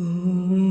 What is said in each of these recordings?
Ooh.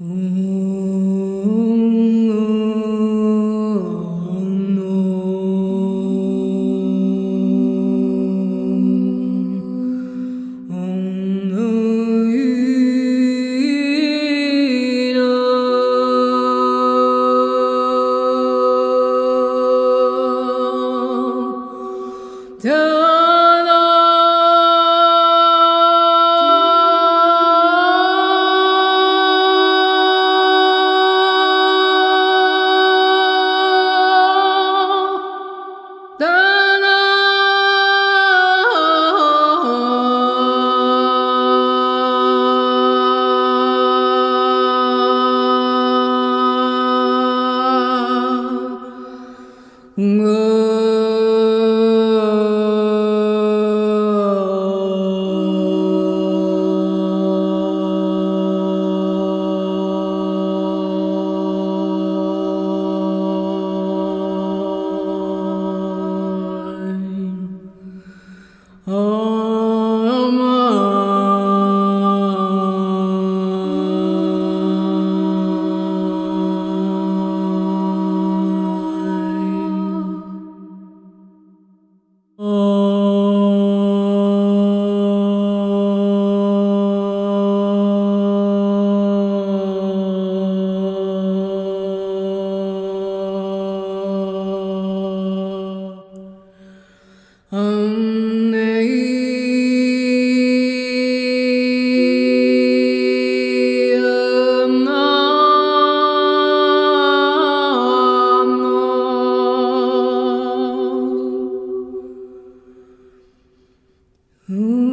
Mm-hmm. Ooh.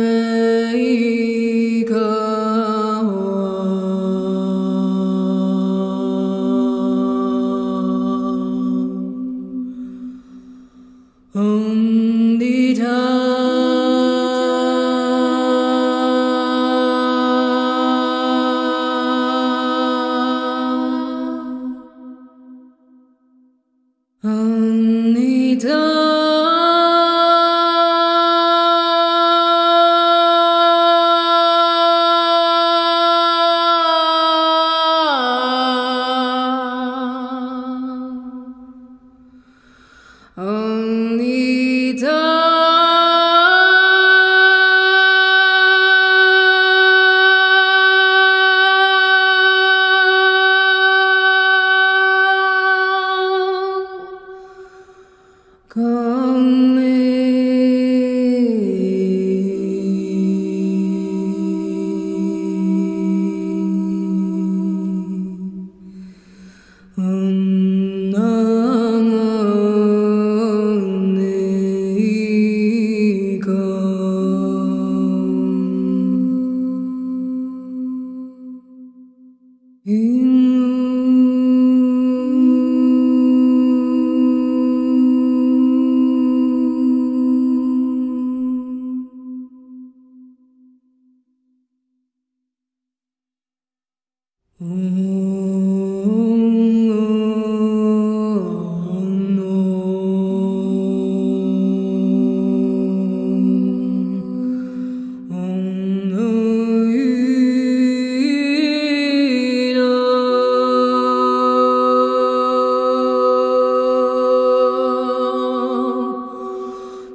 من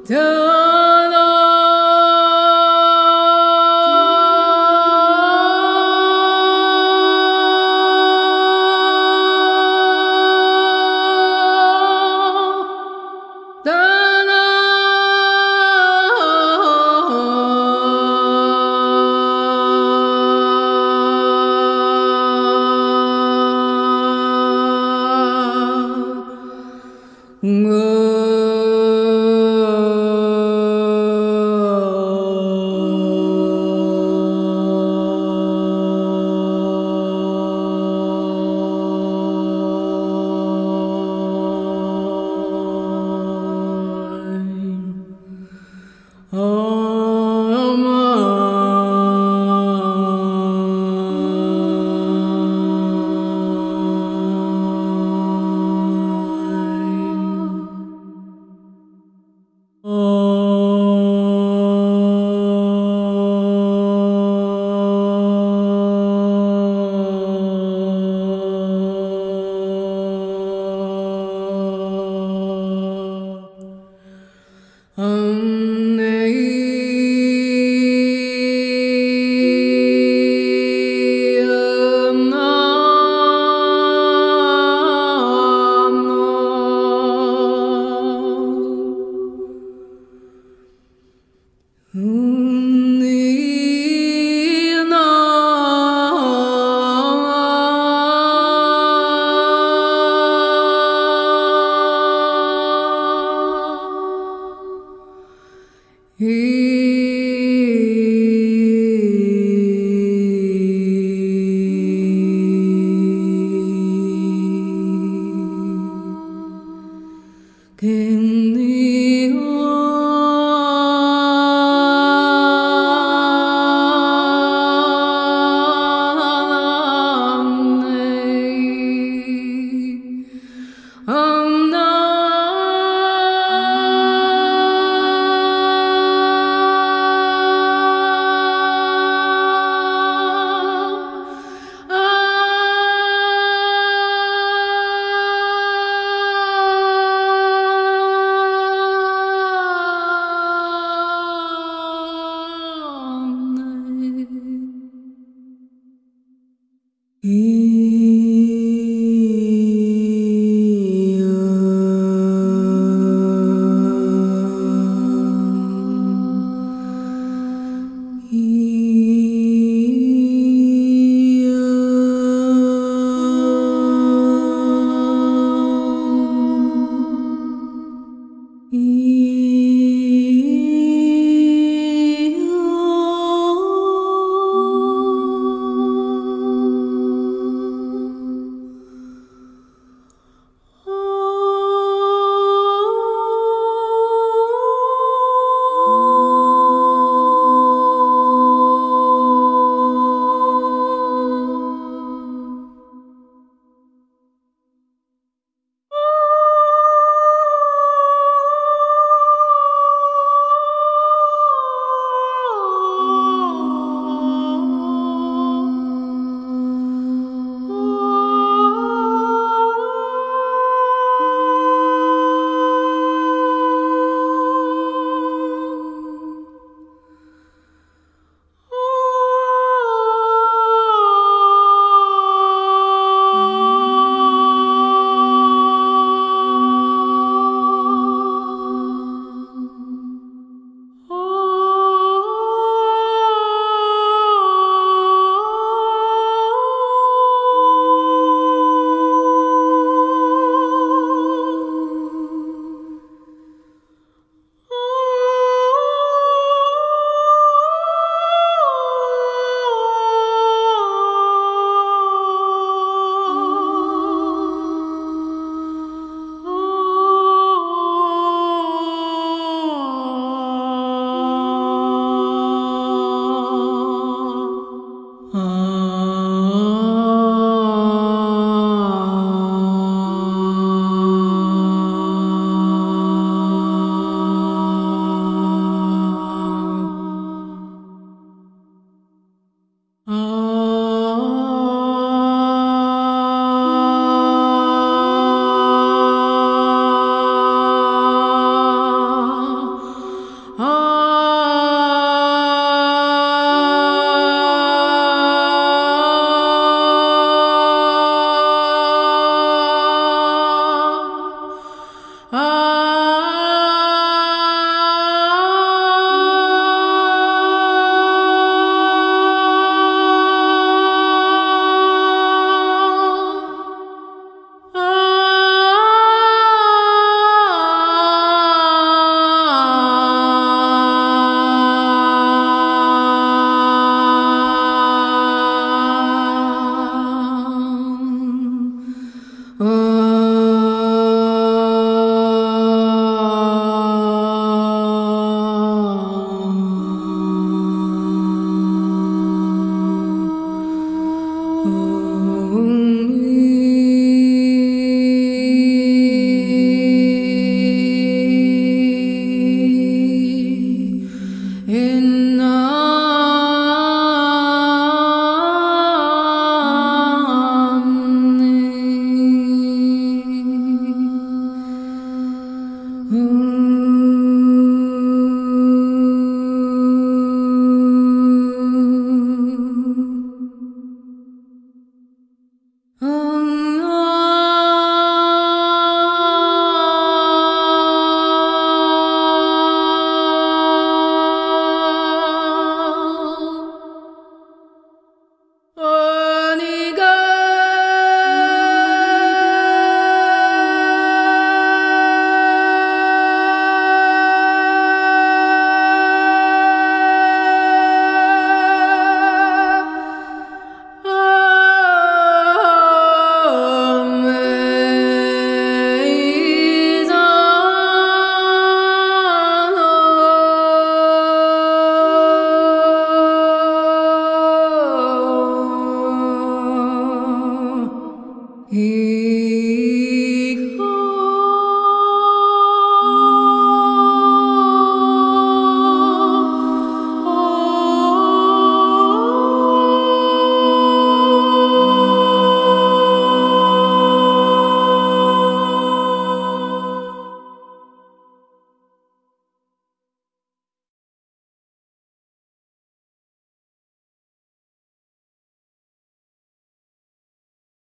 Don't